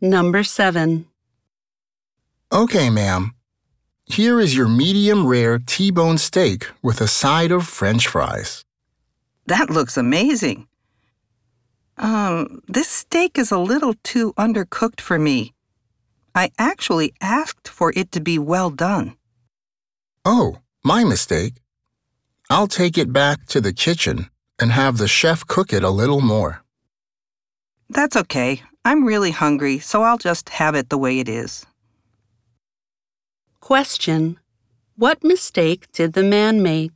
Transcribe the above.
Number 7. Okay, ma'am. Here is your medium rare T bone steak with a side of French fries. That looks amazing. Um, this steak is a little too undercooked for me. I actually asked for it to be well done. Oh, my mistake. I'll take it back to the kitchen and have the chef cook it a little more. That's okay. I'm really hungry, so I'll just have it the way it is. Question. What mistake did the man make?